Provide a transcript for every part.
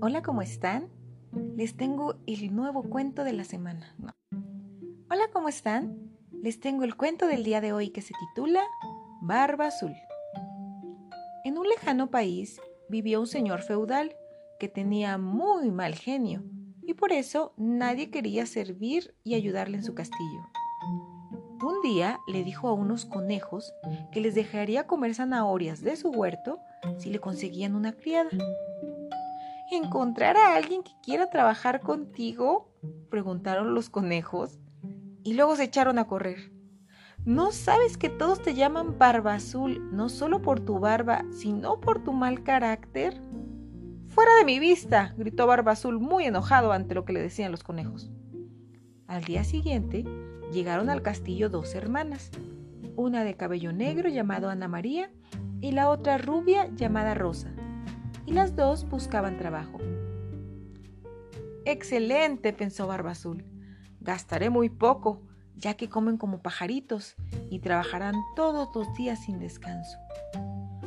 Hola, ¿cómo están? Les tengo el nuevo cuento de la semana. Hola, ¿cómo están? Les tengo el cuento del día de hoy que se titula Barba Azul. En un lejano país vivía un señor feudal que tenía muy mal genio y por eso nadie quería servir y ayudarle en su castillo. Un día le dijo a unos conejos que les dejaría comer zanahorias de su huerto si le conseguían una criada. ¿Encontrar a alguien que quiera trabajar contigo? preguntaron los conejos y luego se echaron a correr. ¿No sabes que todos te llaman barba azul, no solo por tu barba, sino por tu mal carácter? Fuera de mi vista, gritó Barba Azul muy enojado ante lo que le decían los conejos. Al día siguiente llegaron al castillo dos hermanas, una de cabello negro llamado Ana María y la otra rubia llamada Rosa, y las dos buscaban trabajo. Excelente, pensó Barba Azul. Gastaré muy poco, ya que comen como pajaritos y trabajarán todos los días sin descanso.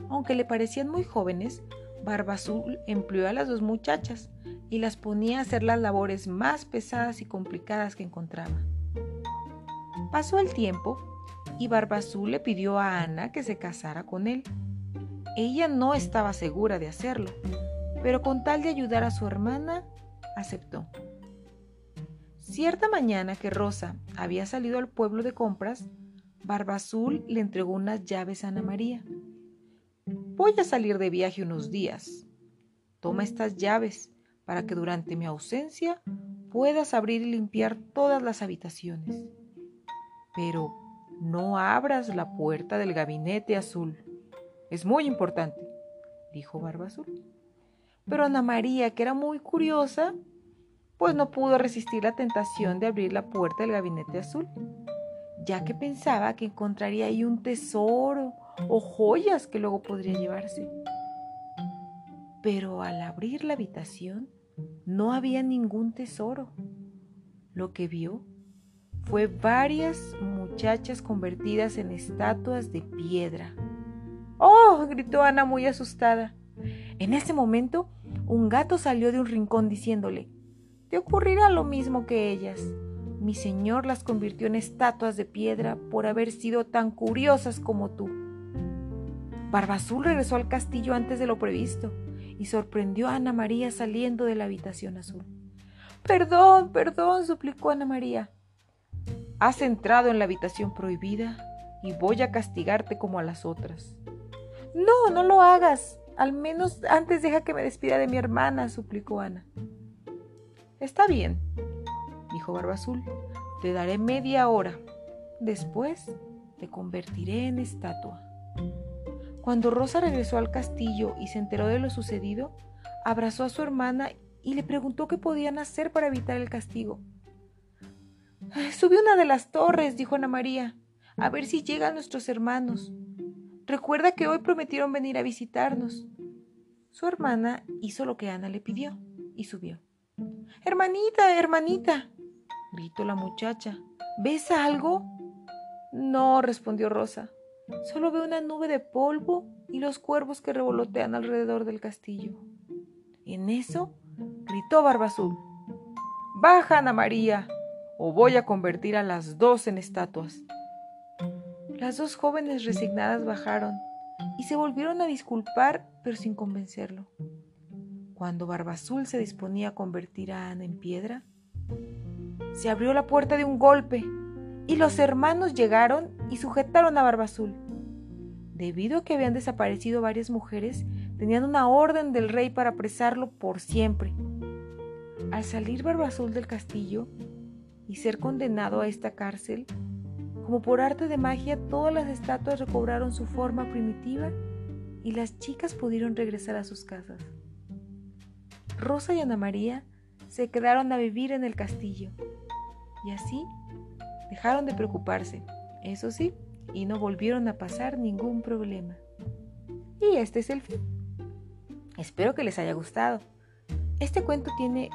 Aunque le parecían muy jóvenes, Barba Azul empleó a las dos muchachas y las ponía a hacer las labores más pesadas y complicadas que encontraba. Pasó el tiempo y Barba Azul le pidió a Ana que se casara con él. Ella no estaba segura de hacerlo, pero con tal de ayudar a su hermana, aceptó. Cierta mañana que Rosa había salido al pueblo de compras, Barba Azul le entregó unas llaves a Ana María. Voy a salir de viaje unos días. Toma estas llaves para que durante mi ausencia puedas abrir y limpiar todas las habitaciones. Pero no abras la puerta del gabinete azul. Es muy importante, dijo Barba Azul. Pero Ana María, que era muy curiosa, pues no pudo resistir la tentación de abrir la puerta del gabinete azul, ya que pensaba que encontraría ahí un tesoro o joyas que luego podría llevarse. Pero al abrir la habitación no había ningún tesoro. Lo que vio fue varias muchachas convertidas en estatuas de piedra. ¡Oh! gritó Ana muy asustada. En ese momento, un gato salió de un rincón diciéndole, Te ocurrirá lo mismo que ellas. Mi señor las convirtió en estatuas de piedra por haber sido tan curiosas como tú. Barbazul regresó al castillo antes de lo previsto y sorprendió a Ana María saliendo de la habitación azul. Perdón, perdón, suplicó Ana María. Has entrado en la habitación prohibida y voy a castigarte como a las otras. No, no lo hagas. Al menos antes deja que me despida de mi hermana, suplicó Ana. Está bien, dijo Barba Azul. Te daré media hora. Después te convertiré en estatua. Cuando Rosa regresó al castillo y se enteró de lo sucedido, abrazó a su hermana y le preguntó qué podían hacer para evitar el castigo. Subí una de las torres, dijo Ana María, a ver si llegan nuestros hermanos. Recuerda que hoy prometieron venir a visitarnos. Su hermana hizo lo que Ana le pidió y subió. Hermanita, hermanita, gritó la muchacha. ¿Ves algo? No, respondió Rosa. Solo veo una nube de polvo y los cuervos que revolotean alrededor del castillo. En eso gritó Barba Azul. Baja, Ana María, o voy a convertir a las dos en estatuas. Las dos jóvenes resignadas bajaron y se volvieron a disculpar, pero sin convencerlo. Cuando Barba Azul se disponía a convertir a Ana en piedra, se abrió la puerta de un golpe y los hermanos llegaron y sujetaron a Barba Azul. Debido a que habían desaparecido varias mujeres, tenían una orden del rey para apresarlo por siempre. Al salir Barba Azul del castillo y ser condenado a esta cárcel, como por arte de magia todas las estatuas recobraron su forma primitiva y las chicas pudieron regresar a sus casas. Rosa y Ana María se quedaron a vivir en el castillo y así Dejaron de preocuparse, eso sí, y no volvieron a pasar ningún problema. Y este es el fin. Espero que les haya gustado. Este cuento tiene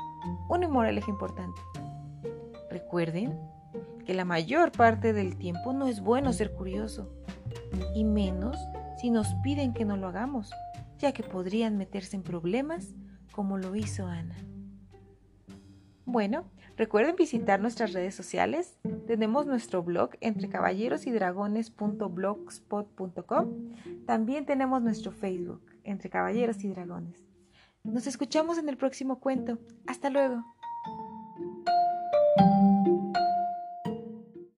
una moraleja importante. Recuerden que la mayor parte del tiempo no es bueno ser curioso, y menos si nos piden que no lo hagamos, ya que podrían meterse en problemas como lo hizo Ana. Bueno, recuerden visitar nuestras redes sociales. Tenemos nuestro blog entre caballerosydragones.blogspot.com. También tenemos nuestro Facebook entre Caballeros y Dragones. Nos escuchamos en el próximo cuento. Hasta luego.